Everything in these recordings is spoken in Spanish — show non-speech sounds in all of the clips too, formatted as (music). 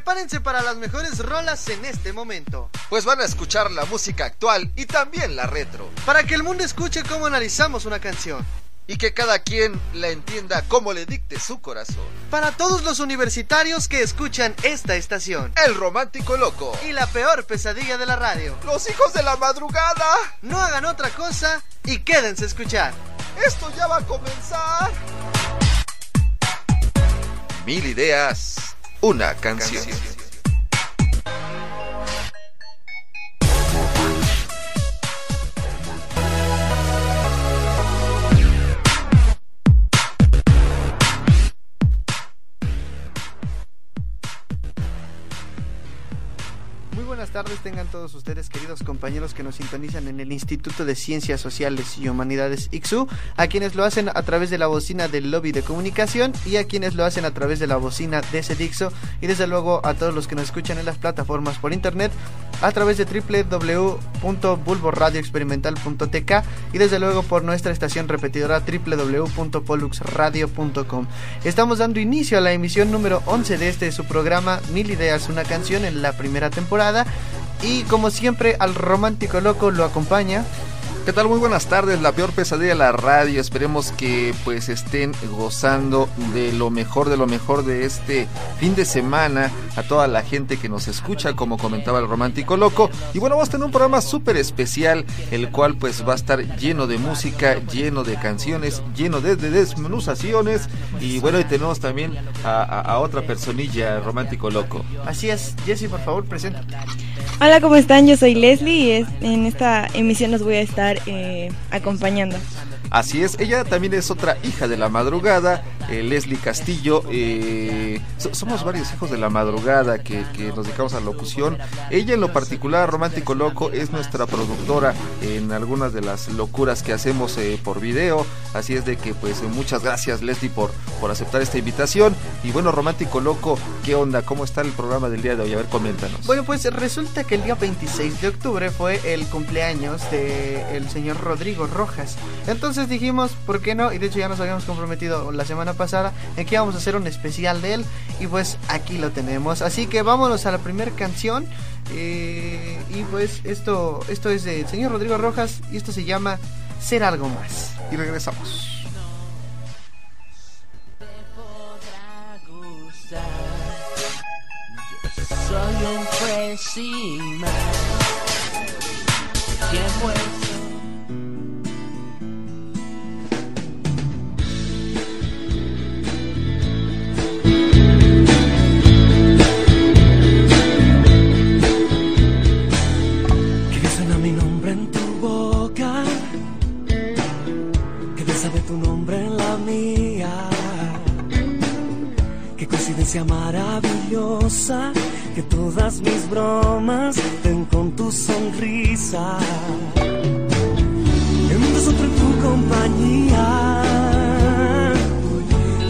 Prepárense para las mejores rolas en este momento. Pues van a escuchar la música actual y también la retro. Para que el mundo escuche cómo analizamos una canción. Y que cada quien la entienda como le dicte su corazón. Para todos los universitarios que escuchan esta estación. El romántico loco. Y la peor pesadilla de la radio. Los hijos de la madrugada. No hagan otra cosa y quédense a escuchar. Esto ya va a comenzar. Mil ideas, una canción. Buenas tardes tengan todos ustedes queridos compañeros que nos sintonizan en el Instituto de Ciencias Sociales y Humanidades IXU, a quienes lo hacen a través de la bocina del lobby de comunicación y a quienes lo hacen a través de la bocina de Cedixo y desde luego a todos los que nos escuchan en las plataformas por internet a través de www.bulboradioexperimental.tk y desde luego por nuestra estación repetidora www.poluxradio.com. Estamos dando inicio a la emisión número 11 de este su programa Mil Ideas, una canción en la primera temporada y como siempre al romántico loco lo acompaña ¿Qué tal? Muy buenas tardes, la peor pesadilla de la radio. Esperemos que pues estén gozando de lo mejor de lo mejor de este fin de semana a toda la gente que nos escucha, como comentaba el romántico loco. Y bueno, vamos a tener un programa súper especial, el cual pues va a estar lleno de música, lleno de canciones, lleno de, de desmenuzaciones. Y bueno, y tenemos también a, a- a otra personilla, romántico loco. Así es, Jesse, por favor, presenta. Hola, ¿cómo están? Yo soy Leslie y es- en esta emisión los voy a estar eh, acompañando. Así es, ella también es otra hija de la madrugada, eh, Leslie Castillo. eh, so- somos varios hijos de la madrugada que, nos dedicamos a la locución. Ella en lo particular, Romántico Loco, es nuestra productora en algunas de las locuras que hacemos eh, por video. Así es de que pues muchas gracias Leslie por, por aceptar esta invitación. Y bueno, Romántico Loco, ¿qué onda? ¿Cómo está el programa del día de hoy? A ver, coméntanos. Bueno, pues resulta que el día 26 de octubre fue el cumpleaños de el señor Rodrigo Rojas. Entonces dijimos, ¿por qué no? Y de hecho ya nos habíamos comprometido la semana pasada en que íbamos a hacer un especial de él. Y pues aquí lo tenemos. Así que vámonos a la primera canción. eh, y pues esto, esto es del señor Rodrigo Rojas y esto se llama Ser algo más. Y regresamos. Soy un pésima. Es Maravillosa, que todas mis bromas ven con tu sonrisa. El mundo es otro en tu compañía.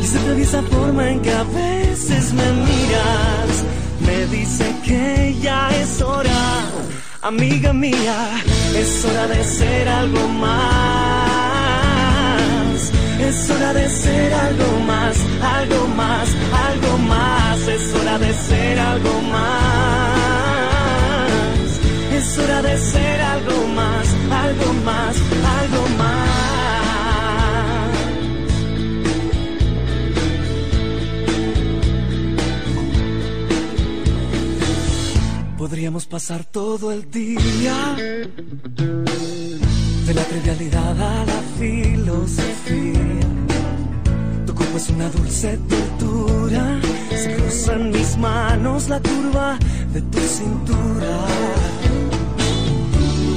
Y se atraviesa forma en que a veces me miras. Me dice que ya es hora, amiga mía, es hora de ser algo más. Es hora de ser algo más, algo más, algo más. Es hora de ser algo más. Es hora de ser algo más, algo más, algo más. Podríamos pasar todo el día de la trivialidad a la filosofía. Tu cuerpo es una dulce tortura. Se cruzan mis manos la curva de tu cintura.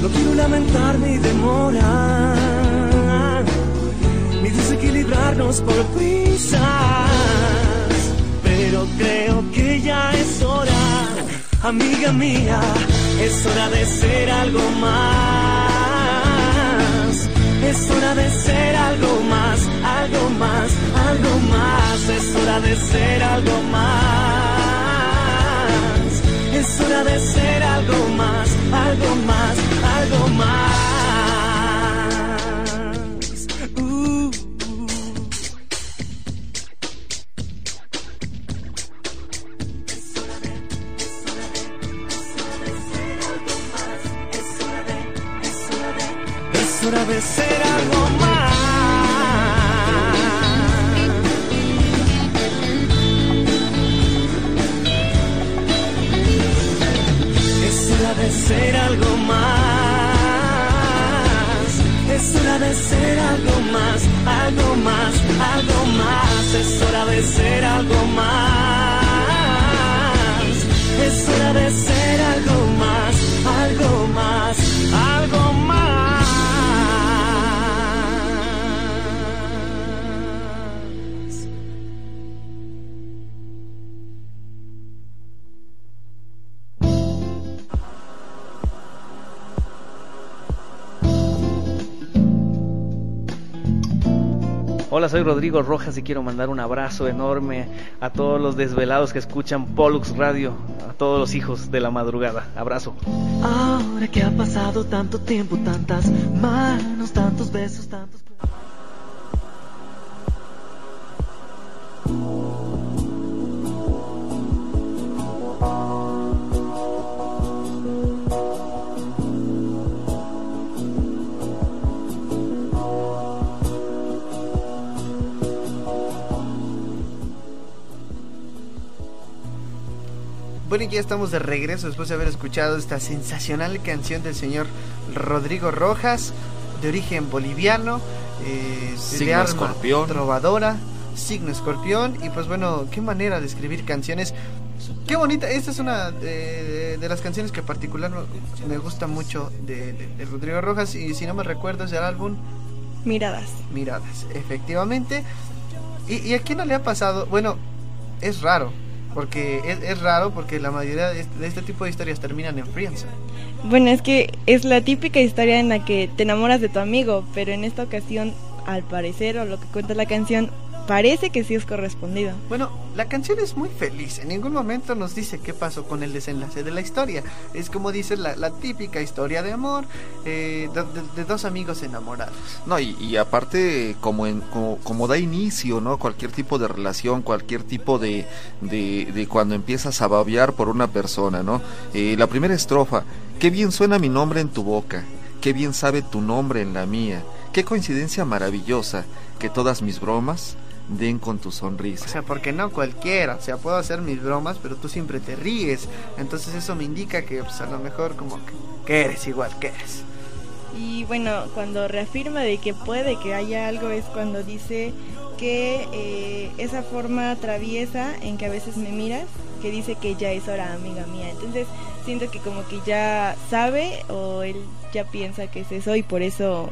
No quiero lamentar mi demora, ni desequilibrarnos por prisas. Pero creo que ya es hora, amiga mía, es hora de ser algo más. Es hora de ser algo más, algo más, algo más. Es hora de ser algo más. Es hora de ser algo más, algo más, algo más. Soy Rodrigo Rojas y quiero mandar un abrazo enorme a todos los desvelados que escuchan Pollux Radio, a todos los hijos de la madrugada. Abrazo. Ahora que ha pasado tanto tiempo, tantas manos, tantos besos, tantos... Bueno, y ya estamos de regreso después de haber escuchado esta sensacional canción del señor Rodrigo Rojas, de origen boliviano, eh, Signo de alma escorpión. trovadora, signo escorpión, y pues bueno, qué manera de escribir canciones. Qué bonita, esta es una de, de las canciones que particular me gusta mucho de, de- de Rodrigo Rojas, y si no me recuerdo es el álbum Miradas. Miradas, efectivamente. ¿Y, y a quién no le ha pasado? Bueno, es raro, porque es, es raro porque la mayoría de este, de este tipo de historias terminan en friendzone. Bueno, es que es la típica historia en la que te enamoras de tu amigo, pero en esta ocasión, al parecer, o lo que cuenta la canción, parece que sí es correspondido. Bueno, la canción es muy feliz, en ningún momento nos dice qué pasó con el desenlace de la historia. Es como dice la, la típica historia de amor eh, de, de- de dos amigos enamorados. No, y, y aparte, como, en, como, como da inicio, ¿no? Cualquier tipo de relación, cualquier tipo de, de, de cuando empiezas a babear por una persona, ¿no? Eh, la primera estrofa, qué bien suena mi nombre en tu boca, qué bien sabe tu nombre en la mía, qué coincidencia maravillosa, que todas mis bromas den con tu O sonrisa. sea, porque no cualquiera, o sea, puedo hacer mis bromas, pero tú siempre te ríes. Entonces eso me indica que pues, a lo mejor como que, que eres igual que eres. Y bueno, cuando reafirma de que puede que haya algo es cuando dice que eh, esa forma traviesa en que a veces me miras, que dice que ya es hora, amiga mía. Entonces siento que como que ya sabe o él ya piensa que es eso y por eso,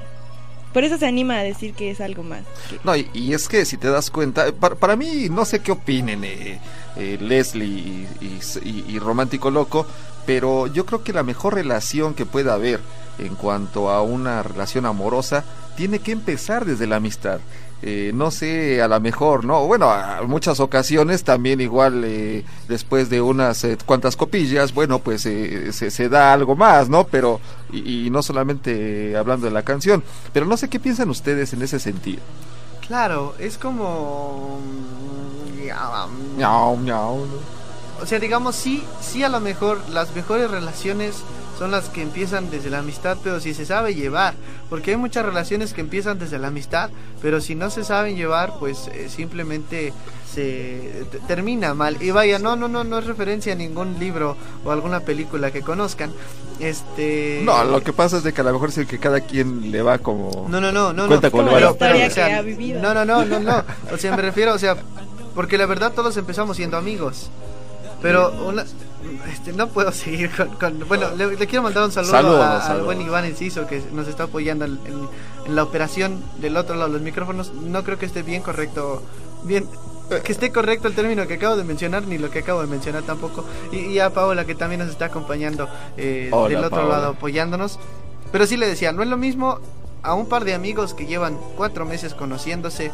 por eso se anima a decir que es algo más. No, y, es que si te das cuenta, eh, para, para mí, no sé qué opinen eh, eh, Leslie y- y Romántico Loco, pero yo creo que la mejor relación que pueda haber en cuanto a una relación amorosa tiene que empezar desde la amistad. Eh, no sé, a lo mejor, ¿no? Bueno, a muchas ocasiones también igual eh, después de unas eh, cuantas copillas, bueno, pues eh, se, se da algo más, ¿no? Pero, y, y no solamente hablando de la canción, pero no sé qué piensan ustedes en ese sentido. Claro, es como... ya, Miau, miau. O sea, digamos, sí, sí a lo mejor las mejores relaciones son las que empiezan desde la amistad, pero si se sabe llevar. Porque hay muchas relaciones que empiezan desde la amistad, pero si no se saben llevar, pues eh, simplemente se te- termina mal. Y vaya, no, no, no, no es referencia a ningún libro o alguna película que conozcan. Este... No, lo que pasa es de que a lo mejor es el que cada quien le va como... No, no, no, no. Cuenta no. con valor. historia o sea. No, no, no, no, no. O sea, me refiero, o sea, porque la verdad todos empezamos siendo amigos. Pero una, este, no puedo seguir con, con- bueno, le, le quiero mandar un saludo Saludos, a- al buen Iván Enciso que nos está apoyando en, en- en la operación del otro lado de los micrófonos. No creo que esté bien correcto, bien que esté correcto el término que acabo de mencionar, ni lo que acabo de mencionar tampoco. Y, y a Paola, que también nos está acompañando eh, Hola, del otro Paola. lado, apoyándonos. Pero sí le decía, no es lo mismo a un par de amigos que llevan cuatro meses conociéndose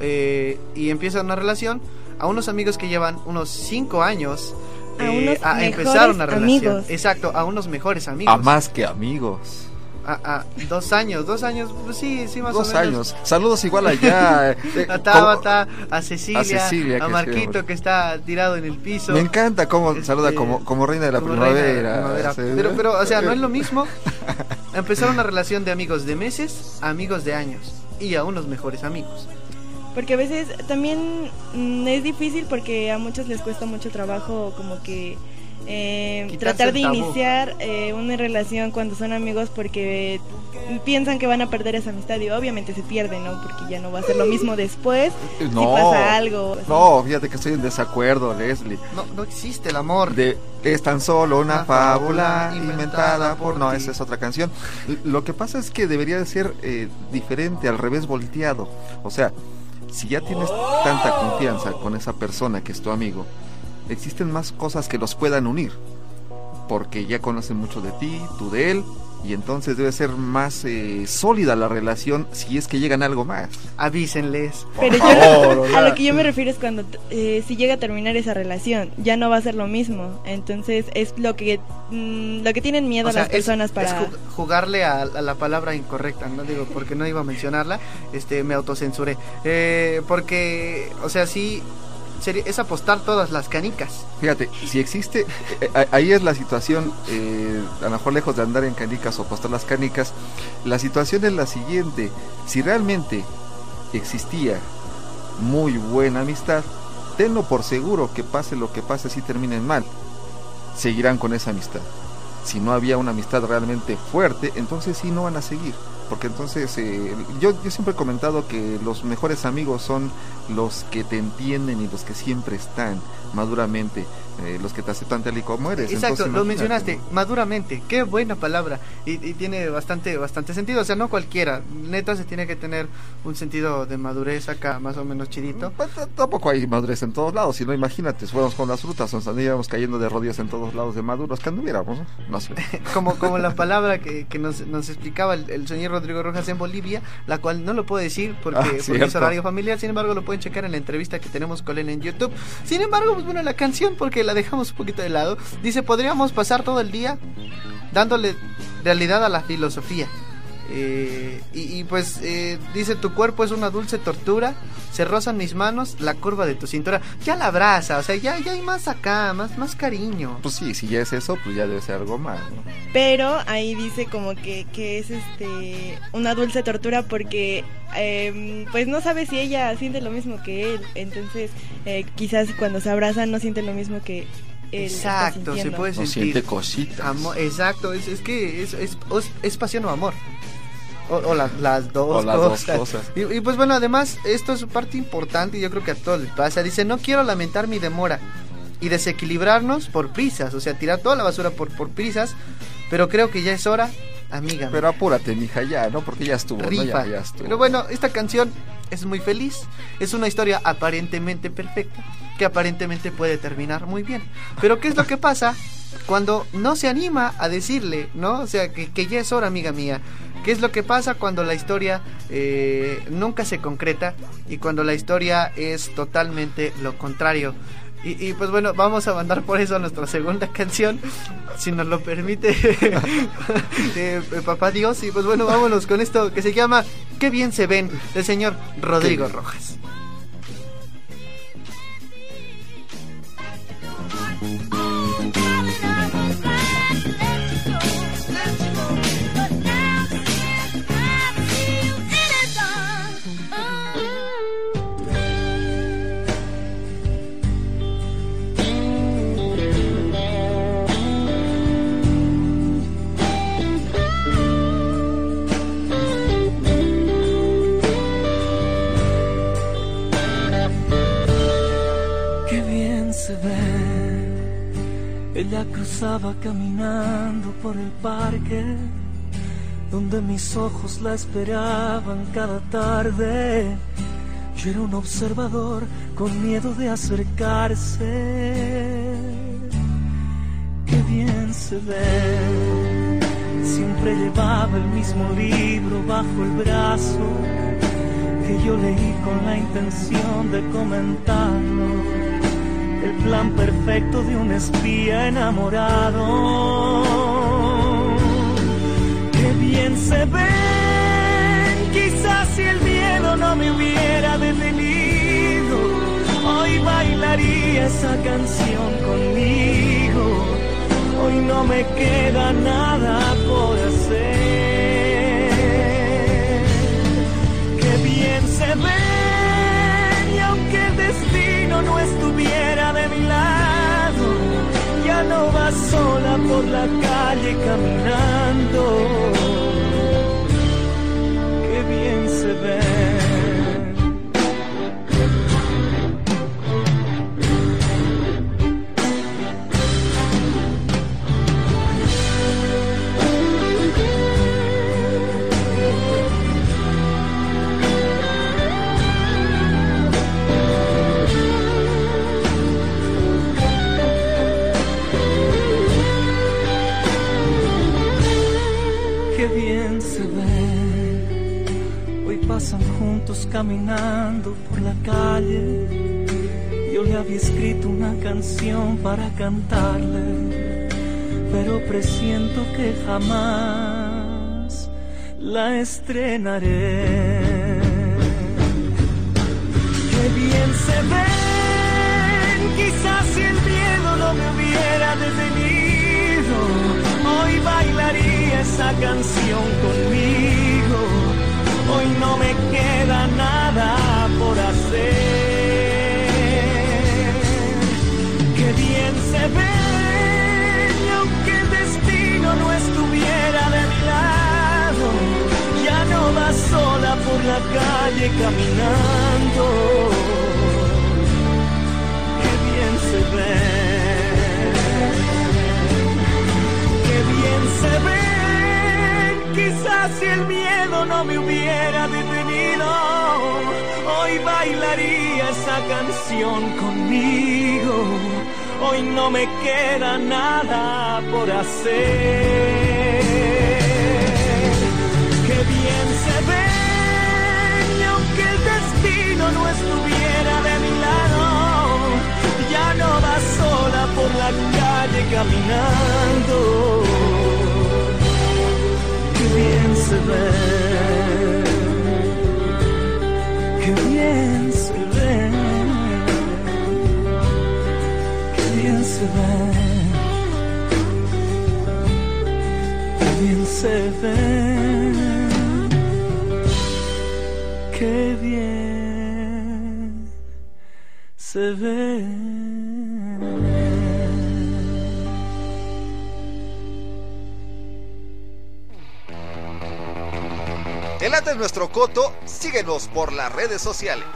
eh, y empiezan una relación, a unos amigos que llevan unos cinco años A eh, unos a empezar una relación. amigos. Exacto, a unos mejores amigos. A más que amigos. A- a dos años, dos años, pues sí, sí, más Dos o menos. años. Saludos igual allá. (laughs) eh, A Tabata, a Cecilia, a Cecilia, a que Marquito que está tirado en el piso. Me encanta cómo Este, saluda como, como reina de la como reina de la primavera. primavera. Sí. Pero, pero, o sea, no es lo mismo (laughs) empezar una relación de amigos de meses a amigos de años y a unos mejores amigos. Porque a veces también mm, es difícil porque a muchos les cuesta mucho trabajo como que eh, tratar de iniciar eh, una relación cuando son amigos porque piensan que van a perder esa amistad y obviamente se pierden, ¿no? Porque ya no va a ser lo mismo después si No. pasa algo. así. No, fíjate que estoy en desacuerdo, Leslie. No, no existe el amor. De es tan solo una Una fábula fábula inventada inventada por... No, ti. esa es otra canción. Lo que pasa es que debería de ser eh, diferente, al revés volteado. O sea, si ya tienes tanta confianza con esa persona que es tu amigo, existen más cosas que los puedan unir. Porque ya conocen mucho de ti, tú de él, y entonces debe ser más eh, sólida la relación si es que llegan algo más. Avísenles. Pero yo a lo que yo me refiero es cuando eh, si llega a terminar esa relación, ya no va a ser lo mismo. Entonces es lo que mm, lo que tienen miedo O sea, las es- personas es para ju- jugarle a, a la palabra incorrecta, no digo porque no iba a mencionarla, este me autocensuré. Eh, porque, o sea, sí, sería- es apostar todas las canicas. Fíjate, si existe, eh, eh, ahí es la situación, eh, a lo mejor lejos de andar en canicas o apostar las canicas, la situación es la siguiente, si realmente existía muy buena amistad, tenlo por seguro que pase lo que pase si terminen mal, seguirán con esa amistad. Si no había una amistad realmente fuerte, entonces sí no van a seguir. Porque entonces eh, yo, yo siempre he comentado que los mejores amigos son los que te entienden y los que siempre están maduramente, eh, los que te aceptan tal y como eres. Exacto, Entonces, lo mencionaste, maduramente, qué buena palabra. Y, y tiene bastante, bastante sentido, o sea, no cualquiera. Neta se tiene que tener un sentido de madurez acá, más o menos chidito. Pues, t- tampoco hay madurez en todos lados, si no imagínate, fuéramos con las frutas, nos andaríamos cayendo de rodillas en todos lados de maduros que anduviéramos, ¿no? No sé. (laughs) Como, como la palabra que, que nos, nos explicaba el, el señor Rodrigo Rojas en Bolivia, la cual no lo puedo decir porque, Ah, es horario familiar, sin embargo lo pueden checar en la entrevista que tenemos con él en YouTube. Sin embargo, pues bueno, la canción, porque la dejamos un poquito de lado, dice, podríamos pasar todo el día dándole realidad a la filosofía. Eh, y, y, pues eh, dice tu cuerpo es una dulce tortura se rozan mis manos la curva de tu cintura ya la abraza o sea ya ya hay más acá más más cariño Pues sí, si ya es eso, pues ya debe ser algo más, ¿no? Pero ahí dice como que, que es este una dulce tortura porque em, pues no sabe si ella siente lo mismo que él. Entonces eh, quizás cuando se abrazan no sienten lo mismo que exacto se puede No sentir siente cositas. Amor, exacto, es, es que es, es, es- es pasión o amor. O, o la- las dos O las dos cosas. Y, y pues bueno, además, esto es parte importante y yo creo que a todos les pasa. Dice, no quiero lamentar mi demora y desequilibrarnos por prisas. O sea, tirar toda la basura por, por prisas. Pero creo que ya es hora, amiga. Pero apúrate, mija, ya, ¿no? Porque ya estuvo, ¿no? rifa. Ya, ya estuvo. Pero bueno, esta canción es muy feliz. Es una historia aparentemente perfecta. Que aparentemente puede terminar muy bien. Pero ¿qué es lo que pasa cuando no se anima a decirle, ¿no? O sea, que, que ya es hora, amiga mía. ¿Qué es lo que pasa cuando la historia eh, nunca se concreta y cuando la historia es totalmente lo contrario? Y, y, pues bueno, vamos a mandar por eso a nuestra segunda (laughs) canción, si nos lo permite (laughs) eh, Papá Dios. Y pues bueno, vámonos con esto que se llama Qué bien se ven, del señor Rodrigo. Rojas. Ella cruzaba caminando por el parque, donde mis ojos la esperaban cada tarde. Yo era un observador con miedo de acercarse. Qué bien se ve. Siempre llevaba el mismo libro bajo el brazo que yo leí con la intención de comentarlo. El plan perfecto de un espía enamorado. Qué bien se ven, quizás si el miedo no me hubiera detenido, hoy bailaría esa canción conmigo. Hoy no me queda nada por hacer. Qué bien se ven y aunque el destino no estuviera no vas sola por la calle caminando. Qué bien se ven. Caminando por la calle. Yo le había escrito una canción para cantarle, pero presiento que jamás la estrenaré. Qué bien se ven, quizás si el miedo no me hubiera detenido, hoy bailaría esa canción conmigo. Hoy no me queda nada por hacer. Qué bien se ven, y aunque el destino no estuviera de mi lado, ya no vas sola por la calle caminando. Qué bien se ven, qué bien se ven. Si el miedo no me hubiera detenido, hoy bailaría esa canción conmigo. Hoy no me queda nada por hacer. Qué bien se ven y aunque el destino no estuviera de mi lado, ya no vas sola por la calle caminando. Bien se ve, qué bien se ve, qué bien se ve, qué bien se ve, qué bien se ve. De nuestro coto, síguenos por las redes sociales.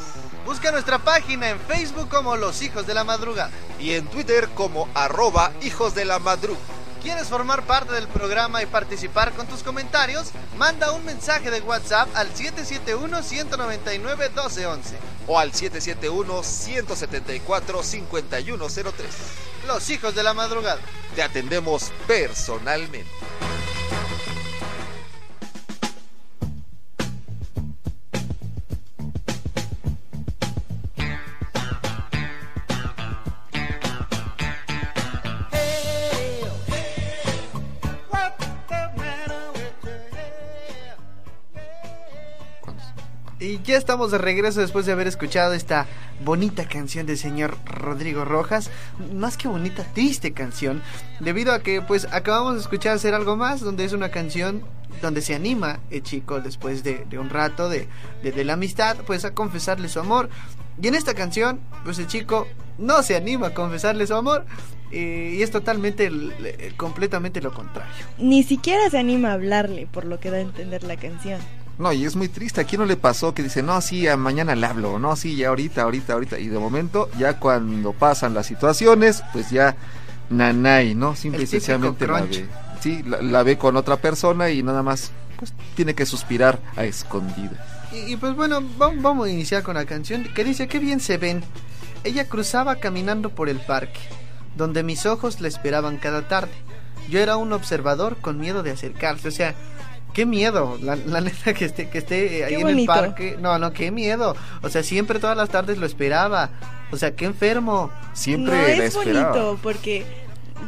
Busca nuestra página en Facebook como Los Hijos de la Madrugada. Y en Twitter como arroba hijos de la madru. ¿Quieres formar parte del programa y participar con tus comentarios? Manda un mensaje de WhatsApp al 771-199-1211. O al 771-174-5103. Los Hijos de la Madrugada. Te atendemos personalmente. Ya estamos de regreso después de haber escuchado esta bonita canción del señor Rodrigo Rojas. Más que bonita, triste canción. Debido a que pues acabamos de escuchar hacer algo más, donde es una canción donde se anima el chico después de, un rato de, de- la amistad, pues a confesarle su amor. Y en esta canción, pues el chico no se anima a confesarle su amor. eh, y es totalmente, completamente lo contrario. Ni siquiera se anima a hablarle, por lo que da a entender la canción. No, y es muy triste. ¿A quién no le pasó que dice, no, sí, a mañana le hablo, no, sí, ya ahorita, ahorita, ahorita? Y de momento, ya cuando pasan las situaciones, pues ya nanay, ¿no? Simple y El sencillamente la ve. Sí, la, la ve con otra persona y nada más, pues tiene que suspirar a escondidas. Y, y pues bueno, va- vamos a iniciar con la canción que dice, qué bien se ven. Ella cruzaba caminando por el parque, donde mis ojos la esperaban cada tarde. Yo era un observador con miedo de acercarse, o sea, qué miedo, la, la neta que esté, que esté eh, ahí Qué en el parque. No, no, qué miedo. O sea, siempre todas las tardes lo esperaba. O sea, qué enfermo. Siempre no la es esperaba. bonito porque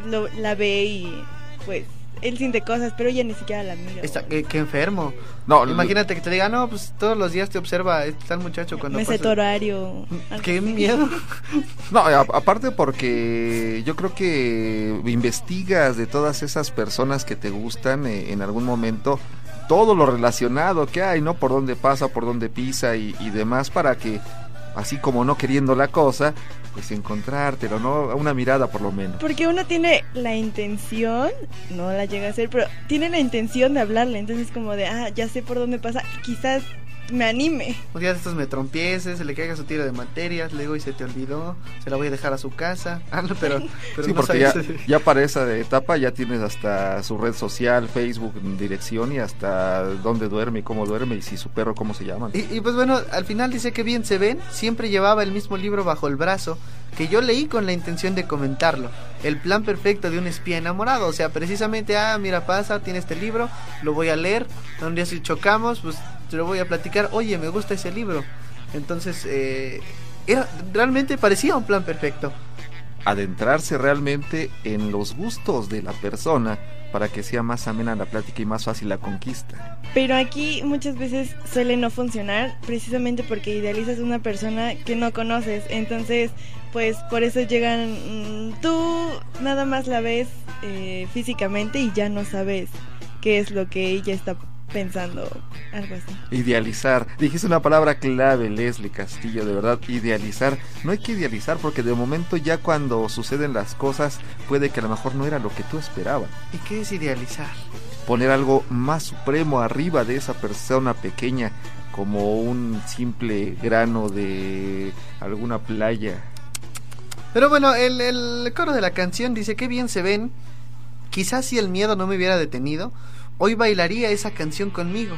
lo- la ve y pues él siente cosas, pero ella ni siquiera la mira. Está, qué, qué enfermo. No, Imagínate que te diga, no, pues todos los días te observa este tal muchacho cuando me sé pasa". tu horario. Qué miedo. (laughs) No, a- aparte porque yo creo que investigas de todas esas personas que te gustan eh, en algún momento todo lo relacionado que hay, ¿no? Por dónde pasa, por dónde pisa y, y demás para que, así como no queriendo la cosa, pues encontrártelo, ¿no? Una mirada por lo menos. Porque uno tiene la intención, no la llega a hacer, pero tiene la intención de hablarle. Entonces, como de, ah, ya sé por dónde pasa, quizás me anime. Un día de estos me trompiece, se le caiga su tiro de materias, le digo y se te olvidó, se la voy a dejar a su casa. (laughs) Ah, no, pero, pero Sí, no porque ya, ya para esa etapa ya tienes hasta su red social, Facebook, dirección y hasta dónde duerme y cómo duerme y si su perro cómo se llama. Y, y pues bueno, al final dice que bien se ven, siempre llevaba el mismo libro bajo el brazo, que yo leí con la intención de comentarlo. El plan perfecto de un espía enamorado, o sea, precisamente, ah, mira, pasa, tiene este libro, lo voy a leer, un día si chocamos, pues te lo voy a platicar, oye, me gusta ese libro. Entonces, eh, era, realmente parecía un plan perfecto. adentrarse realmente en los gustos de la persona para que sea más amena la plática y más fácil la conquista. Pero aquí muchas veces suele no funcionar precisamente porque idealizas a una persona que no conoces. Entonces, pues por eso llegan, mm, tú nada más la ves eh, físicamente y ya no sabes qué es lo que ella está pensando, algo así. Idealizar. Dijiste una palabra clave, Leslie Castillo, de verdad, idealizar. No hay que idealizar porque de momento ya cuando suceden las cosas puede que a lo mejor no era lo que tú esperabas. ¿Y qué es idealizar? Poner algo más supremo arriba de esa persona pequeña como un simple grano de alguna playa. Pero bueno, el, el coro de la canción dice que bien se ven. Quizás si el miedo no me hubiera detenido, hoy bailaría esa canción conmigo.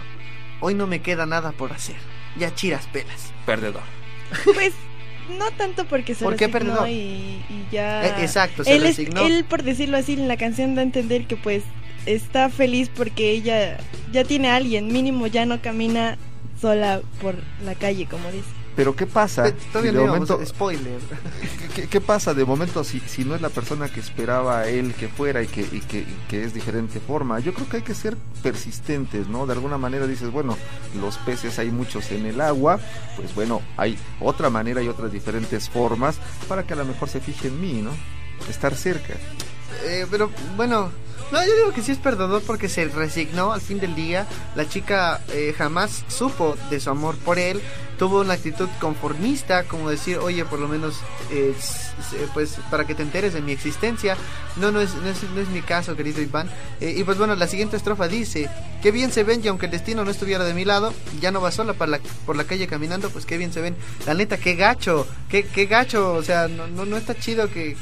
Hoy no me queda nada por hacer. Ya chiras pelas. Perdedor. Pues no tanto porque se ¿Por qué resignó perdonó? y, y ya... Eh, exacto, se él, es- resignó. él, por decirlo así, en la canción da a entender que pues está feliz porque ella ya tiene a alguien, mínimo ya no camina sola por la calle, como dice. Pero ¿qué pasa? Eh, si de momento, spoiler. ¿qué, qué pasa de momento si, si no es la persona que esperaba él que fuera y que, y que, y que es diferente forma? Yo creo que hay que ser persistentes, ¿no? De alguna manera dices, bueno, los peces hay muchos en el agua, pues bueno, hay otra manera y otras diferentes formas para que a lo mejor se fije en mí, ¿no? Estar cerca. Eh, pero bueno, no, yo digo que sí es perdedor porque se resignó al fin del día. La chica eh, jamás supo de su amor por él. Tuvo una actitud conformista, como decir, oye, por lo menos, eh, s- pues para que te enteres de mi existencia. No, no es, no es, no es mi caso, querido Iván. Eh, y pues bueno, la siguiente estrofa dice, qué bien se ven y aunque el destino no estuviera de mi lado, ya no va sola por la, por la calle caminando, pues qué bien se ven. La neta, qué gacho, qué, qué gacho, o sea, no, no, no está chido que...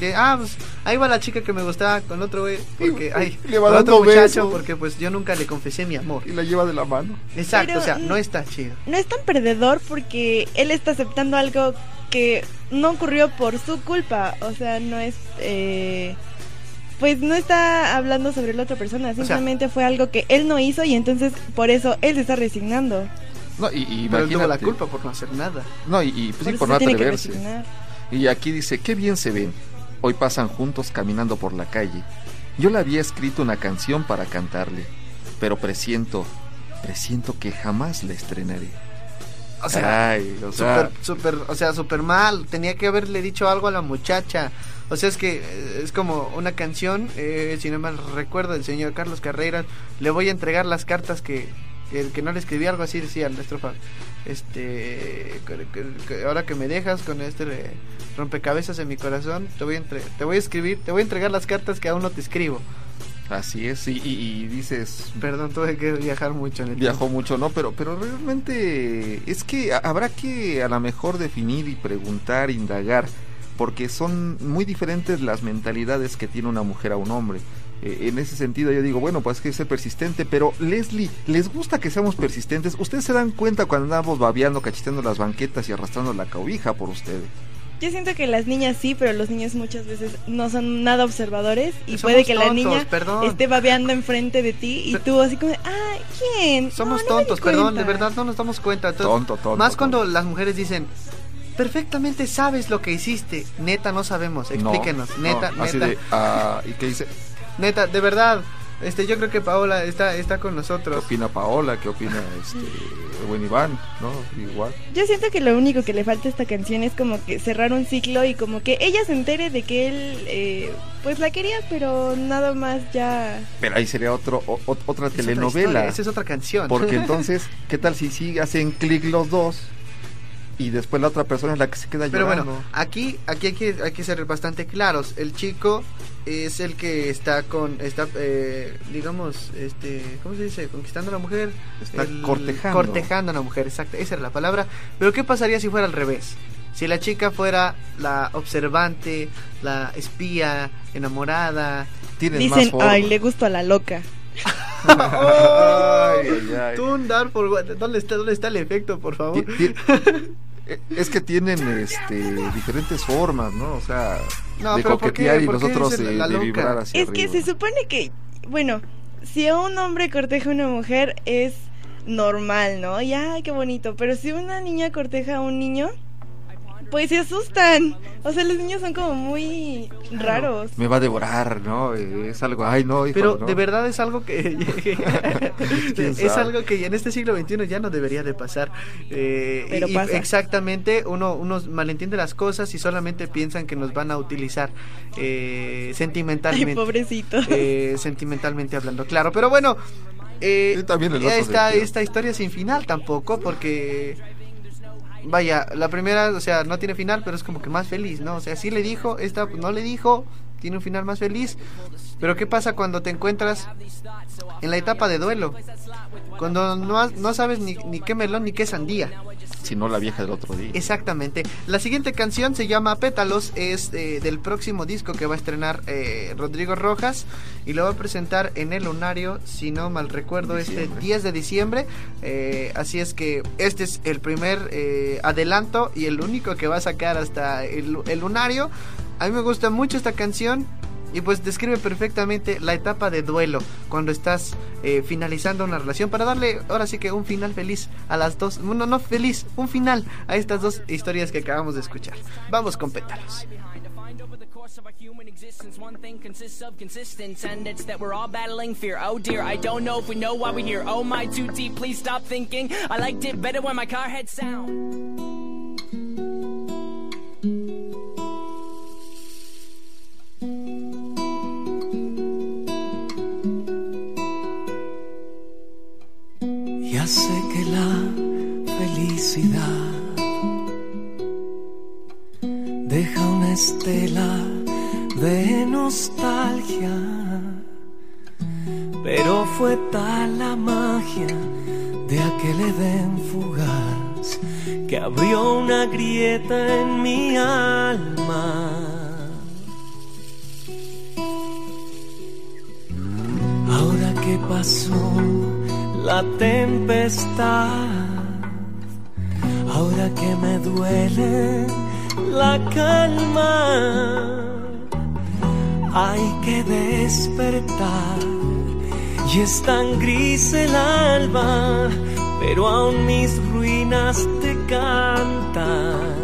De, ah, pues ahí va la chica que me gustaba con otro güey, porque, (laughs) ay, Le va con otro dando muchacho, besos. porque pues yo nunca le confesé mi amor. Y la lleva de la mano. Exacto, Pero, o sea, no está chido. No es tan perdedor porque él está aceptando algo que no ocurrió por su culpa, o sea, no es... eh, pues no está hablando sobre la otra persona, sea- simplemente fue algo que él no hizo y entonces por eso él se está resignando. No, y, y Pero él tuvo la culpa por no hacer nada. No, y, y, pues, sí, por se no atreverse. Y aquí dice, qué bien se ven. Hoy pasan juntos caminando por la calle. Yo le había escrito una canción para cantarle, pero presiento, presiento que jamás la estrenaré. O sea, Ay, o sea, súper, súper, o sea, súper mal. Tenía que haberle dicho algo a la muchacha. O sea, es que eh, es como una canción, eh, si no mal recuerdo, del señor Carlos Carreras. Le voy a entregar las cartas que, que, que no le escribí, algo así decía la estrofa. Este, ahora que me dejas con este rompecabezas en mi corazón, te voy, a entre- te voy a escribir, te voy a entregar las cartas que aún no te escribo. Así es, y, y- y dices, Perdón, tuve que viajar mucho en el viajó mucho, ¿no? Pero, pero realmente es que ha- habrá que a lo mejor definir y preguntar, indagar, porque son muy diferentes las mentalidades que tiene una mujer a un hombre. Eh, en ese sentido yo digo, bueno, pues hay que ser persistente, pero Leslie, ¿les gusta que seamos persistentes? ¿Ustedes se dan cuenta cuando andamos babeando, cacheteando las banquetas y arrastrando la cobija por ustedes? Yo siento que las niñas sí, pero los niños muchas veces no son nada observadores y Somos puede que la niña perdón. esté babeando enfrente de ti y Pero- tú así como, ay, ¿quién? Somos No, no tontos, perdón, de cuenta". verdad no nos damos cuenta. Entonces, Tonto, tonto, Más tonto. cuando las mujeres dicen, perfectamente sabes lo que hiciste. Neta, no sabemos, explíquenos. No, neta, no, así neta, de, ah, ¿y qué dice? neta, de verdad. Este, yo creo que Paola está, está con ¿Qué nosotros. opina Paola? ¿Qué opina este, el buen Iván? ¿No? Igual. Yo siento que lo único que le falta a esta canción es como que cerrar un ciclo y como que ella se entere de que él eh, pues la quería, pero nada más ya... Pero ahí sería otro, o- otra Es otra telenovela. historia, Esa es otra canción. Porque (laughs) entonces, ¿qué tal si sí hacen clic los dos y después la otra persona es la que se queda Pero llorando? bueno, aquí, aquí hay que, hay que ser bastante claros. El chico es el que está con, está, eh, digamos, este, ¿cómo se dice? Conquistando a la mujer. Está El- cortejando. Cortejando a la mujer, exacto, esa era la palabra. Pero ¿qué pasaría si fuera al revés? Si la chica fuera la observante, la espía, enamorada. Dicen, más ay, le gusto a la loca. (laughs) (laughs) Ay, ay, ay. Tú, un dar por what- ¿dónde está, ¿Dónde está el efecto, por favor? Eh, Es que tienen este diferentes formas, ¿no? O sea, No, de coquetear y ¿Por qué nosotros dicen de, la de vibrar hacia Es que se supone que, bueno, si un hombre corteja a una mujer es normal, ¿no? Y ay, qué bonito. Pero si una niña corteja a un niño, pues se asustan. O sea, los niños son como muy raros. Me va a devorar, ¿no? Es algo, ay, no, hijo, Pero no. de verdad es algo que (laughs) ¿Quién es algo que en este siglo XXI ya no debería de pasar. Eh, Pero y- pasa. exactamente, uno, uno malentiende las cosas y solamente piensan que nos van a utilizar eh, Ay, sentimentalmente. pobrecito. eh, sentimentalmente hablando, claro. Pero bueno, eh, Y también el otro esta, sentido. esta historia sin final tampoco, porque vaya, la primera, o sea, no tiene final, pero es como que más feliz, ¿no? O sea, sí le dijo, esta pues, no le dijo, tiene un final más feliz. Pero ¿qué pasa cuando te encuentras en la etapa de duelo? Cuando no, has- no sabes ni, ni qué melón ni qué sandía. Si no, la vieja del otro día. Exactamente. La siguiente canción se llama Pétalos, es eh, del próximo disco que va a estrenar eh, Rodrigo Rojas y lo va a presentar en el Lunario, si no mal recuerdo, este Diciembre. 10 de diciembre. Eh, así es que este es el primer eh, adelanto y el único que va a sacar hasta el, el Lunario. A mí me gusta mucho esta canción. Y pues describe perfectamente la etapa de duelo cuando estás eh, finalizando una relación para darle ahora sí que un final feliz a las dos, no, no feliz, un final a estas dos historias que acabamos de escuchar. Vamos con pétalos. Of our human existence, one thing consists of consistence, and it's that we're all battling fear. Oh dear, I don't know if we know why we're here. Oh my, too deep, please stop thinking. I liked it better when my car had sound. Sé que la felicidad deja una estela de nostalgia, pero fue tal la magia de aquel Edén fugaz que abrió una grieta en mi alma. Ahora que pasó la tempestad, ahora que me duele la calma, hay que despertar y es tan gris el alba, pero aún mis ruinas te cantan.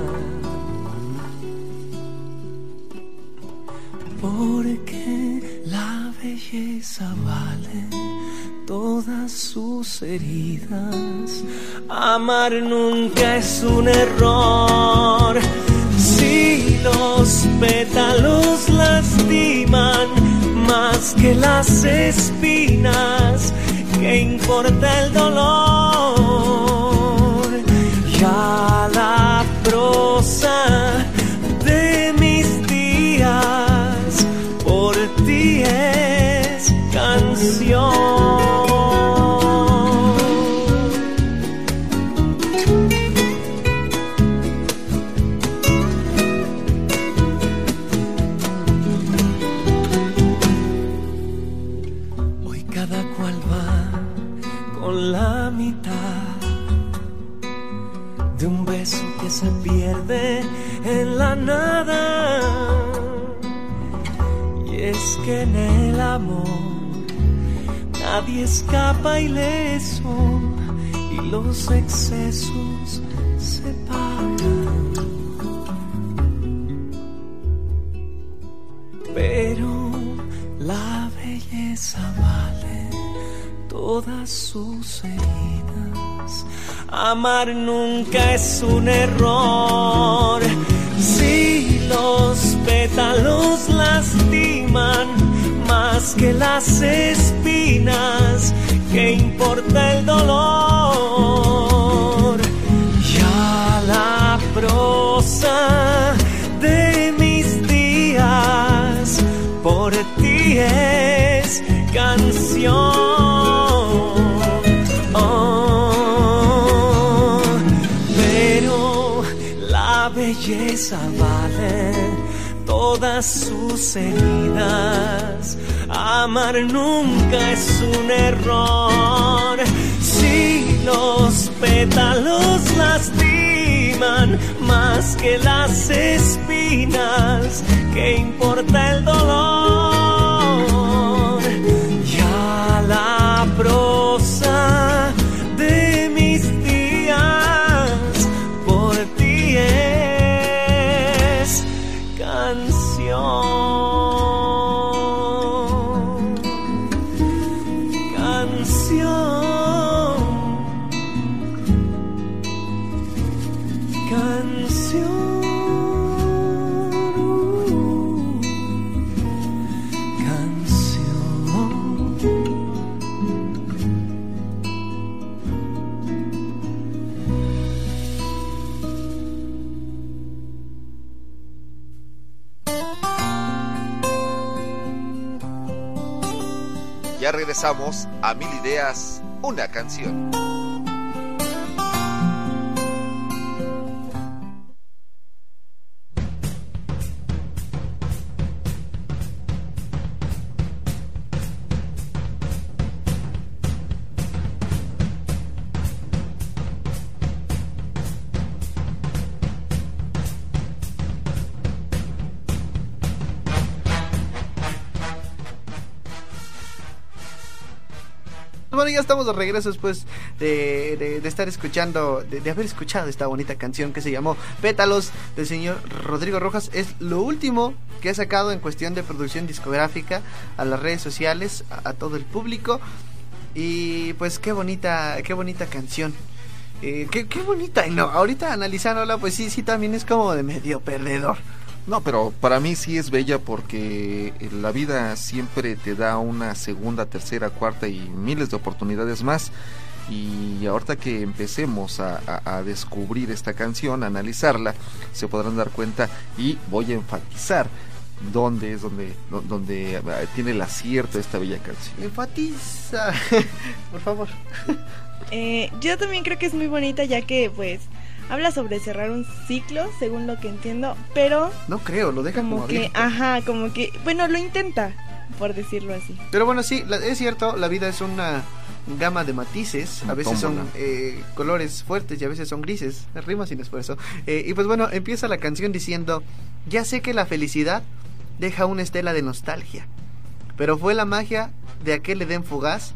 Porque la belleza vale todas sus heridas. Amar nunca es un error. Si los pétalos lastiman más que las espinas, ¿qué importa el dolor? Ya la prosa que en el amor nadie escapa ileso y los excesos se pagan. Pero la belleza vale todas sus heridas. Amar nunca es un error. Si los pétalos lastiman que las espinas, ¿qué importa el dolor? Ya la prosa de mis días por ti es canción. Oh, pero la belleza vale todas sus heridas. Amar nunca es un error. Si los pétalos lastiman más que las espinas, ¿qué importa el dolor? Regresamos a Mil Ideas, una canción. Ya estamos de regreso después de, de- estar escuchando, de, haber escuchado esta bonita canción que se llamó Pétalos del señor Rodrigo Rojas. Es lo último que ha sacado en cuestión de producción discográfica a las redes sociales, a, todo el público. Y pues qué bonita, qué bonita canción. Eh, qué, qué bonita. No, ahorita analizándola, pues sí, sí, también es como de medio perdedor. No, pero para mí sí es bella porque la vida siempre te da una segunda, tercera, cuarta y miles de oportunidades más. Y ahorita que empecemos a, a- a descubrir esta canción, a analizarla, se podrán dar cuenta y voy a enfatizar dónde es donde, do- donde eh, tiene el acierto esta bella canción. Enfatiza, (laughs) por favor. Eh, yo también creo que es muy bonita ya que pues habla sobre cerrar un ciclo, según lo que entiendo, pero No creo, lo deja como, como que, abierto. ajá, como que, bueno, lo intenta, por decirlo así. Pero bueno, sí, la- es cierto, la vida es una gama de matices, a veces son eh, colores fuertes y a veces son grises, (laughs) rima sin esfuerzo. Eh, y pues bueno, empieza la canción diciendo, ya sé que la felicidad deja una estela de nostalgia, pero fue la magia de aquel Edén fugaz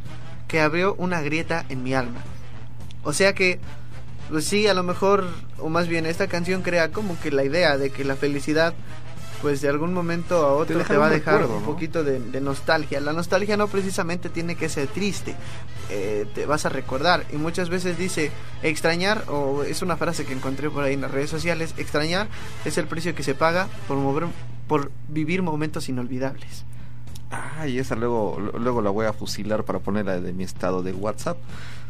que abrió una grieta en mi alma. O sea que, pues sí, a lo mejor, o más bien esta canción crea como que la idea de que la felicidad, pues de algún momento a otro te, va a dejar un ¿no? poquito de, de nostalgia. La nostalgia no precisamente tiene que ser triste, eh, te vas a recordar. Y muchas veces dice, extrañar, o es una frase que encontré por ahí en las redes sociales, extrañar es el precio que se paga por, mover, por vivir momentos inolvidables. Ay, esa luego, luego la voy a fusilar para ponerla de mi estado de WhatsApp.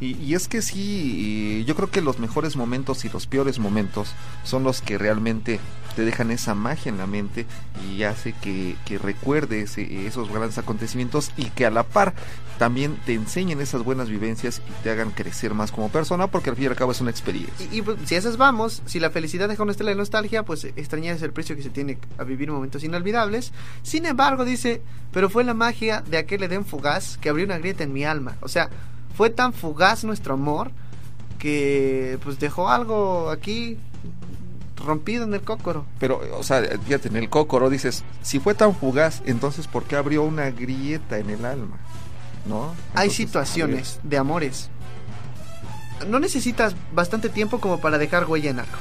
Y, y es que sí, yo creo que los mejores momentos y los peores momentos son los que realmente te dejan esa magia en la mente y hace que, que recuerdes eh, esos grandes acontecimientos y que a la par también te enseñen esas buenas vivencias y te hagan crecer más como persona porque al fin y al cabo es una experiencia. Y, y, pues, si a esas vamos, si la felicidad deja una estela de nostalgia, pues extrañar es el precio que se tiene a vivir momentos inolvidables. Sin embargo, dice, pero fue la magia de aquel Edén fugaz que abrió una grieta en mi alma. O sea, fue tan fugaz nuestro amor que pues dejó algo aquí rompido en el cócoro. Pero, o sea, fíjate, en el cócoro dices, si fue tan fugaz, entonces ¿por qué abrió una grieta en el alma? ¿No? Hay situaciones de amores. No necesitas bastante tiempo como para dejar huella en algo.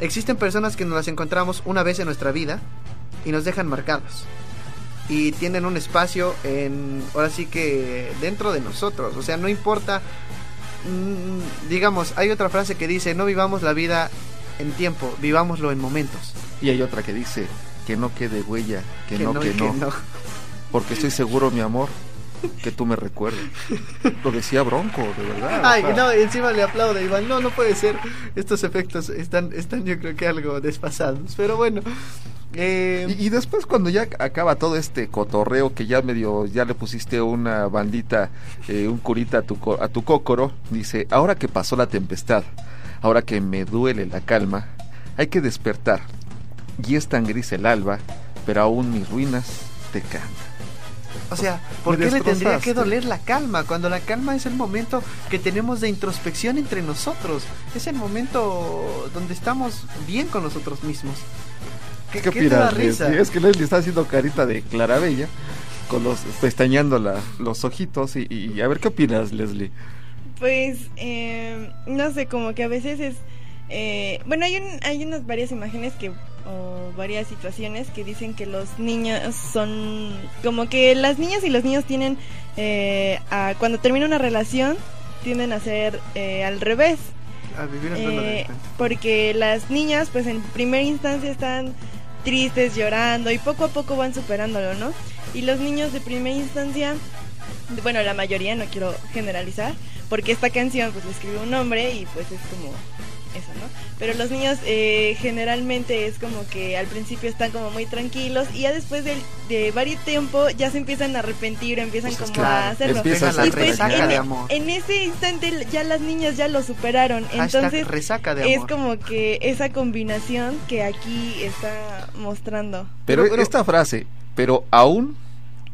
Existen personas que nos las encontramos una vez en nuestra vida y nos dejan marcados. Y tienen un espacio en, ahora sí que dentro de nosotros. O sea, no importa, mm, digamos, hay otra frase que dice, no vivamos la vida en tiempo, vivámoslo en momentos. Y hay otra que dice, que no quede huella, que, no, que, no, Porque estoy seguro, mi amor, que tú me recuerdas. Lo decía Bronco, de verdad. o Ay, sea, no, encima le aplaude Iván. No, no puede ser. Estos efectos están, están yo creo que algo desfasados. Pero bueno. Eh, Y, y después cuando ya acaba todo este cotorreo que ya medio, ya le pusiste una bandita, eh, un curita a tu, a tu cócoro, dice, ahora que pasó la tempestad, ahora que me duele la calma, hay que despertar. Y es tan gris el alba, pero aún mis ruinas te cantan. o sea, ¿por qué le tendría que doler la calma? Cuando la calma es el momento que tenemos de introspección entre nosotros. Es el momento donde estamos bien con nosotros mismos. ¿Qué, ¿Qué, qué te da opinas, risa? Leslie? Es que Leslie está haciendo carita de Clarabella, con los pestañando la- los ojitos, y, y a ver qué opinas, Leslie. Pues, eh, no sé, como que a veces es... eh, bueno, hay, un, hay unas varias imágenes que o varias situaciones que dicen que los niños son como que las niñas y los niños tienen eh, a- cuando termina una relación tienden a ser eh, al revés A vivir en eh, porque las niñas pues en primera instancia están tristes llorando y poco a poco van superándolo no y los niños de primera instancia bueno la mayoría no quiero generalizar porque esta canción pues la escribió un hombre y pues es como eso, ¿no? Pero los niños eh, generalmente es como que al principio están como muy tranquilos y ya después de, de varios tiempo ya se empiezan a arrepentir, empiezan Pues es como claro, a hacerlo. Y la pues resaca en, de amor. en ese instante ya las niñas ya lo superaron, Hashtag entonces resaca de es como que esa combinación que aquí está mostrando. Pero, Pero- pero- esta frase, pero aún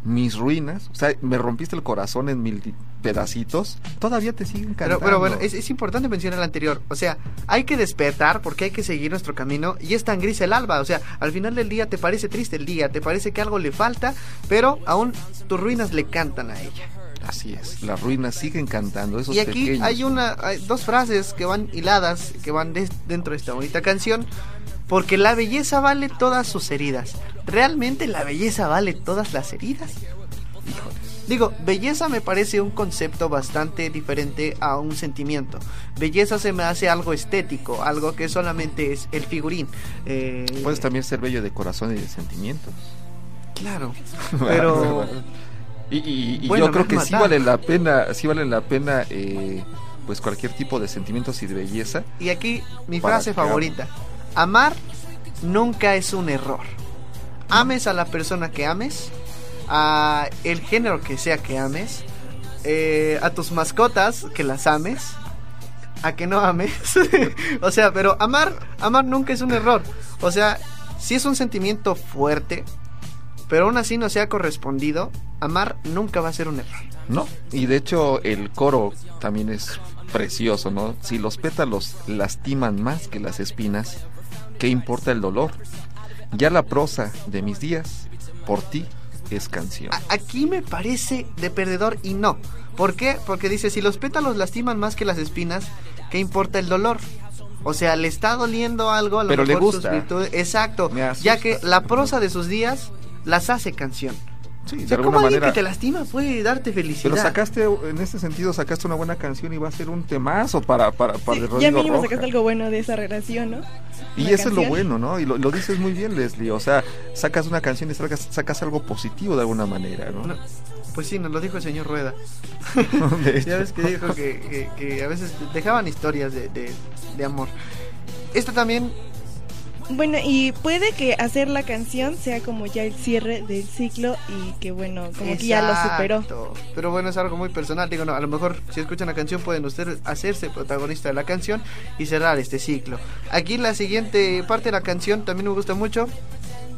mis ruinas, o sea, me rompiste el corazón en mil pedacitos, todavía te siguen cantando. pero bueno, es, es importante mencionar el anterior. O sea, hay que despertar porque hay que seguir nuestro camino y es tan gris el alba. O sea, al final del día te parece triste el día, te parece que algo le falta, pero aún tus ruinas le cantan a ella. Así es, las ruinas siguen cantando, esos Y aquí pequeños. hay una, hay dos frases que van hiladas, que van des- dentro de esta bonita canción. Porque la belleza vale todas sus heridas. ¿Realmente la belleza vale todas las heridas? Digo, belleza me parece un concepto bastante diferente a un sentimiento. Belleza se me hace algo estético, algo que solamente es el figurín. Eh, Puedes también ser bello de corazón y de sentimientos. Claro, (laughs) pero y y- y Bueno, yo creo que sí vale la pena, sí vale la pena, eh, pues cualquier tipo de sentimientos y de belleza. y aquí mi frase favorita. Amar nunca es un error. Ames a la persona que ames, a el género que sea que ames, eh, a tus mascotas que las ames, a que no ames. (laughs) o sea, pero amar, amar nunca es un error. O sea, si es un sentimiento fuerte, pero aún así no sea correspondido, amar nunca va a ser un error. No, y de hecho el coro también es precioso, ¿no? Si los pétalos lastiman más que las espinas, ¿qué importa el dolor? Ya la prosa de mis días, por ti, es canción. Aquí me parece de perdedor y no. ¿Por qué? Porque dice, si los pétalos lastiman más que las espinas, ¿qué importa el dolor? O sea, le está doliendo algo a lo Pero le sus gusta. virtudes. Exacto. Ya que la prosa de sus días las hace canción. Sí, O de sea, alguna ¿cómo alguien manera. que te lastima puede darte felicidad? Pero sacaste, en ese sentido, sacaste una buena canción y va a ser un temazo para, para, para Sí, de ya mínimo Roja. sacaste algo bueno de esa relación, ¿no? Y eso es lo bueno, ¿no? Y lo, lo dices muy bien, Leslie. O sea, sacas una canción y sacas, sacas algo positivo de alguna manera, ¿no? No, Pues sí, nos lo dijo el señor Rueda. (laughs) (laughs) De Ya ves que dijo que, que- que a veces dejaban historias de, de- de amor. Esto también Bueno, y puede que hacer la canción sea como ya el cierre del ciclo y que bueno, como que ya lo superó. Pero bueno, es algo muy personal. Digo, no, a lo mejor si escuchan la canción pueden ustedes hacerse protagonista de la canción y cerrar este ciclo. Aquí la siguiente parte de la canción también me gusta mucho.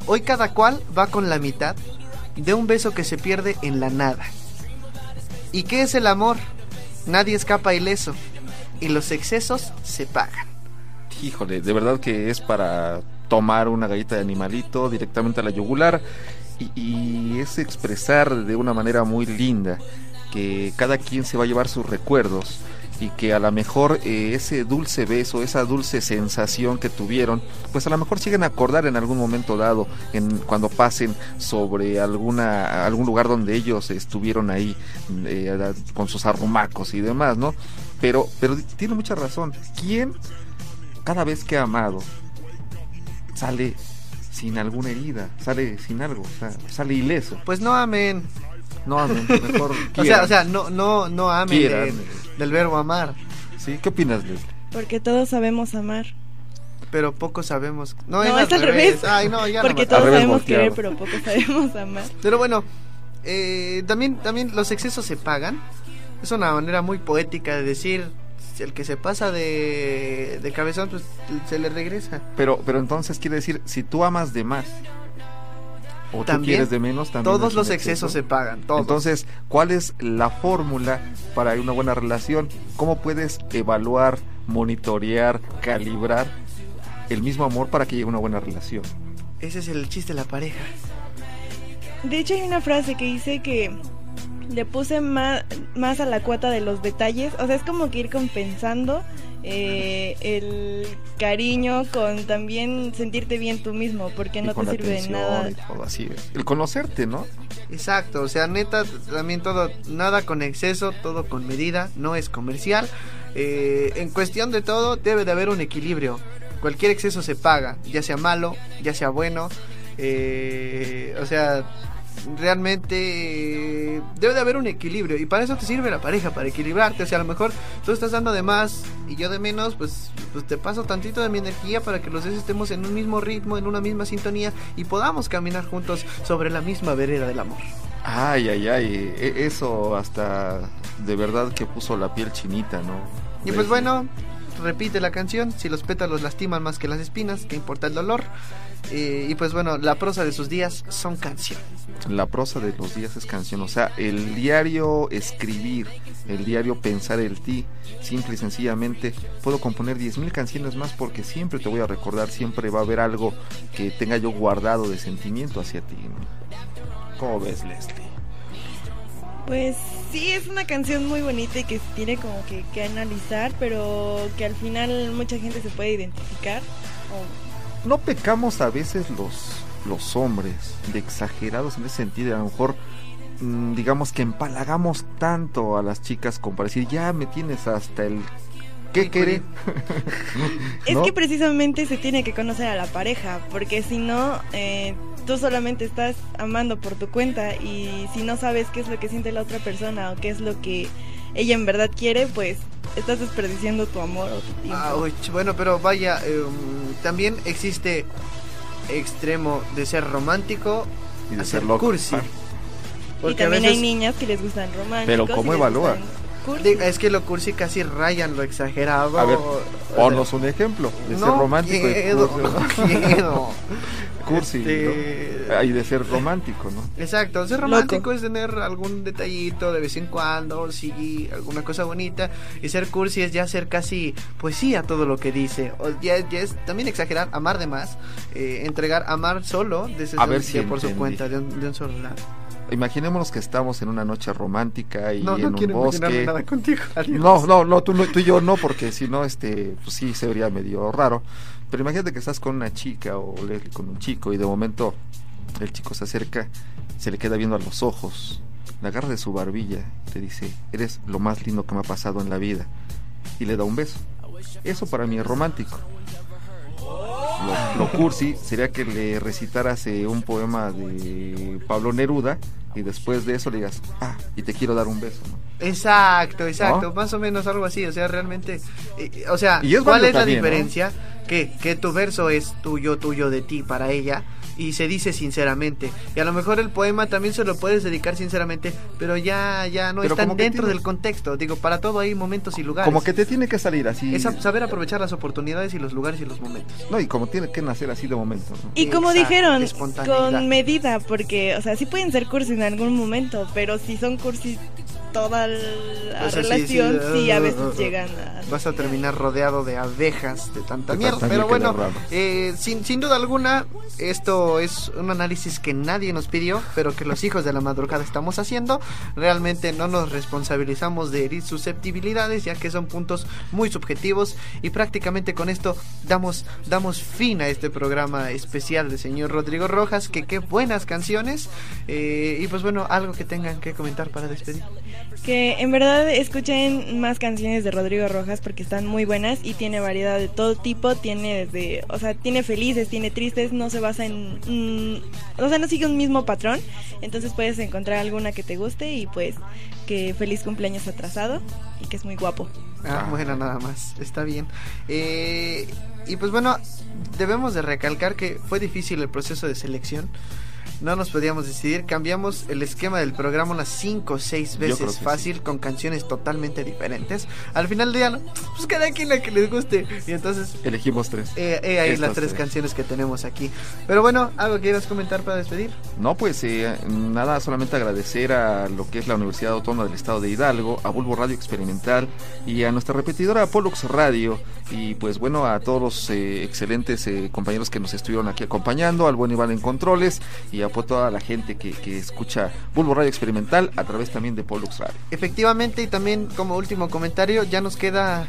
Hoy cada cual va con la mitad de un beso que se pierde en la nada. ¿Y qué es el amor? Nadie escapa ileso y los excesos se pagan. Híjole, de verdad que es para tomar una galleta de animalito directamente a la yugular y, y es expresar de una manera muy linda que cada quien se va a llevar sus recuerdos y que a lo mejor eh, ese dulce beso, esa dulce sensación que tuvieron, pues a lo mejor siguen a acordar en algún momento dado, en cuando pasen sobre alguna algún lugar donde ellos estuvieron ahí eh, con sus arrumacos y demás, ¿no? Pero pero tiene mucha razón. ¿Quién cada vez que ha amado sale sin alguna herida, sale sin algo, o sea, sale ileso? Pues no amen. No amen, (laughs) mejor O sea, o sea, no, no, no amen del, verbo amar, ¿Sí? ¿Qué opinas, Leslie? Porque todos sabemos amar. pero poco sabemos. No, No, es, es al revés. Ay, no, ya no Porque todos Al revés sabemos volteado. querer, pero poco sabemos amar. (laughs) Pero bueno, eh, también, también los excesos se pagan. Es una manera muy poética de decir, el que se pasa de, de cabezón, pues se le regresa. Pero, pero entonces quiere decir, si tú amas de más o tú También, quieres de menos, también Todos los exceso. excesos se pagan, todos. Entonces, ¿cuál es la fórmula para una buena relación? ¿Cómo puedes evaluar, monitorear, calibrar el mismo amor para que llegue una buena relación? Ese es el chiste de la pareja. De hecho, hay una frase que dice que le puse más, más a la cuota de los detalles. O sea, es como que ir compensando eh, el cariño con también sentirte bien tú mismo, porque Y no con te la sirve de atención nada. y todo así. El conocerte, ¿no? Exacto, o sea, neta, también todo, nada con exceso, todo con medida, no es comercial. Eh, en cuestión de todo, debe de haber un equilibrio. Cualquier exceso se paga, ya sea malo, ya sea bueno. eh, o sea, realmente eh, debe de haber un equilibrio y para eso te sirve la pareja, para equilibrarte. O sea, a lo mejor tú estás dando de más y yo de menos, pues, pues te paso tantito de mi energía para que los dos estemos en un mismo ritmo, en una misma sintonía y podamos caminar juntos sobre la misma vereda del amor. Ay, ay, ay. e- Eso hasta de verdad que puso la piel chinita, ¿no? Y pues bueno, repite la canción, si los pétalos lastiman más que las espinas, que importa el dolor. Eh, y pues bueno, la prosa de sus días son canción. La prosa de los días es canción, o sea, el diario escribir, el diario pensar el ti, simple y sencillamente puedo componer 10.000 canciones más porque siempre te voy a recordar, siempre va a haber algo que tenga yo guardado de sentimiento hacia ti. ¿no? ¿Cómo ves, Leslie? Pues sí, es una canción muy bonita y que tiene como que, que analizar, pero que al final mucha gente se puede identificar. ¿No pecamos a veces los, los hombres de exagerados en ese sentido? A lo mejor, mm, digamos que empalagamos tanto a las chicas como para decir, ya me tienes hasta el... ¿Qué querés? (laughs) Es ¿No? que precisamente se tiene que conocer a la pareja, porque si no, eh, tú solamente estás amando por tu cuenta y si no sabes qué es lo que siente la otra persona o qué es lo que ella en verdad quiere, pues estás desperdiciando tu amor o tu tiempo. Ah, uy, bueno, pero vaya, eh, um, también existe extremo de ser romántico Y de a ser ser loco. cursi. Ah. y Porque a también veces- hay niñas que les gustan románticos. Pero y ¿cómo evalúa? gustan cursi. Digo, Es que lo cursi casi rayan lo exagerado. A ver, o sea, Ponos un ejemplo de ser romántico quiero, y (laughs) cursi. no quiero. cursi, Este, ¿no? Y de ser romántico, ¿no? Exacto, ser romántico es tener algún detallito de vez en cuando, sí, alguna cosa bonita. Y ser cursi es ya ser casi poesía todo lo que dice. O ya, ya es también exagerar, amar de más, eh, entregar, amar solo, desde A ver si por su cuenta, de un, de un solo lado. Imaginémonos que estamos en una noche romántica y No, en no un bosque. nada contigo. (laughs) No, no, no, tú, no, tú y yo no, porque si no, este, pues sí, se vería medio raro. Pero imagínate que estás con una chica o Leslie con un chico y de momento el chico se acerca, se le queda viendo a los ojos, le agarra de su barbilla y te dice, eres lo más lindo que me ha pasado en la vida. Y le da un beso. Eso para mí es romántico. Lo, lo cursi sería que le recitaras eh, un poema de Pablo Neruda y después de eso le digas, ah, y te quiero dar un beso. ¿no? Exacto, exacto, ¿No? más o menos algo así, o sea, realmente, eh, o sea, Y es ¿cuál es la también, ¿no? diferencia? Que, que tu verso es tuyo, tuyo de ti para ella y se dice sinceramente. Y a lo mejor el poema también se lo puedes dedicar sinceramente, pero ya ya no Pero están dentro del contexto. Digo, para todo hay momentos y lugares. Como que te tiene que salir así. es a- saber aprovechar las oportunidades y los lugares y los momentos. No, y como tiene que nacer así de momento. ¿no? Y como Exacto, dijeron, con medida, porque, o sea, sí pueden ser cursi en algún momento, pero si son cursi toda la O sea, sí, relación, sí, sí, a veces llegan a... Vas a terminar rodeado de abejas de tanta De mierda. Pero bueno, eh, sin, sin duda alguna, esto es un análisis que nadie nos pidió, pero que los hijos de la madrugada estamos haciendo. Realmente no nos responsabilizamos de herir susceptibilidades, ya que son puntos muy subjetivos. Y prácticamente con esto damos, damos fin a este programa especial del señor Rodrigo Rojas. Que qué buenas canciones. Eh, y pues bueno, algo que tengan que comentar para despedir. Que en verdad escuchen más canciones de Rodrigo Rojas porque están muy buenas y tiene variedad de todo tipo, tiene desde, o sea, tiene felices, tiene tristes, no se basa en, mm, o sea, no sigue un mismo patrón, entonces puedes encontrar alguna que te guste y pues que feliz cumpleaños atrasado y que es muy guapo. Ah, bueno, nada más, está bien. Eh, y pues bueno, debemos de recalcar que fue difícil el proceso de selección. No nos podíamos decidir, cambiamos el esquema del programa unas 5 o 6 creo veces fácil con canciones totalmente diferentes. Al final del día, no, pues cada quien la que les guste. Y entonces, Elegimos tres. eh, eh, ahí Estas las tres tres. canciones que tenemos aquí. Pero bueno, ¿algo quieras comentar para despedir? No, pues eh, nada, solamente agradecer a lo que es la Universidad Autónoma del Estado de Hidalgo, a Bulbo Radio Experimental y a nuestra repetidora Pollux Radio y pues bueno, a todos los eh, excelentes eh, compañeros que nos estuvieron aquí acompañando, al buen Iván en Controles y a po- toda la gente que, que escucha Bulbo Radio Experimental a través también de Pollux Radio. Efectivamente, y también como último comentario, ya nos queda.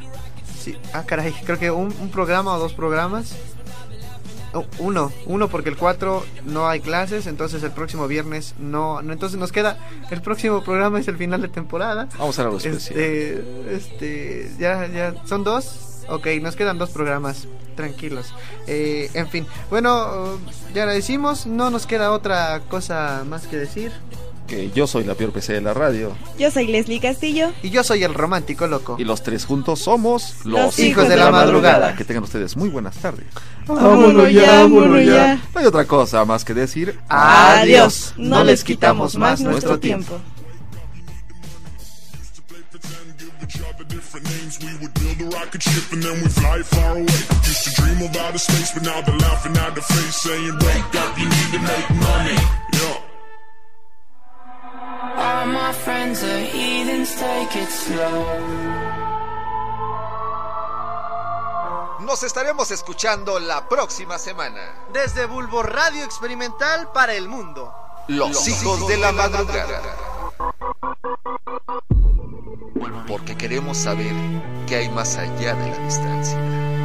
sí, ah, caray, creo que un, un programa o dos programas. Oh, uno, uno porque el 4 no hay clases, entonces el próximo viernes no, no. Entonces nos queda. El próximo programa es el final de temporada. Vamos a algo especial. Este, este, ya, ya, son dos. Ok, nos quedan dos programas, tranquilos. Eh, en fin, bueno, ya la decimos, no nos queda otra cosa más que decir. Que yo soy la peor PC de la radio Yo soy Leslie Castillo. Y yo soy el romántico loco. y los tres juntos somos Los hijos de la madrugada. Que tengan ustedes muy buenas tardes. Vámonos ya, vámonos ya. No hay otra cosa más que decir. Adiós. No les quitamos más nuestro tiempo. Rocket ship and then we fly far away. Used to dream of outer space, but now they're laughing at the face, saying, Wake up, you need to make money. Yeah. All my friends are heathens, take it slow. Nos estaremos escuchando la próxima semana. Desde Bulbo Radio Experimental para el mundo. Los, hijos, de la madrugada. Porque queremos saber qué hay más allá de la distancia.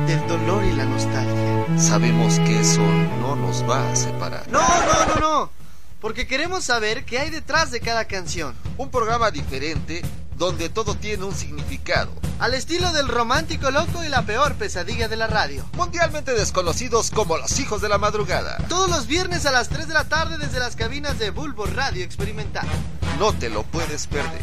Del dolor y la nostalgia. Sabemos que eso no nos va a separar. No, no, no, no. Porque queremos saber qué hay detrás de cada canción. Un programa diferente donde todo tiene un significado. Al estilo del romántico loco y la peor pesadilla de la radio. Mundialmente desconocidos como los hijos de la madrugada. Todos los viernes a las 3 de la tarde desde las cabinas de Bulbo Radio Experimental. No te lo puedes perder.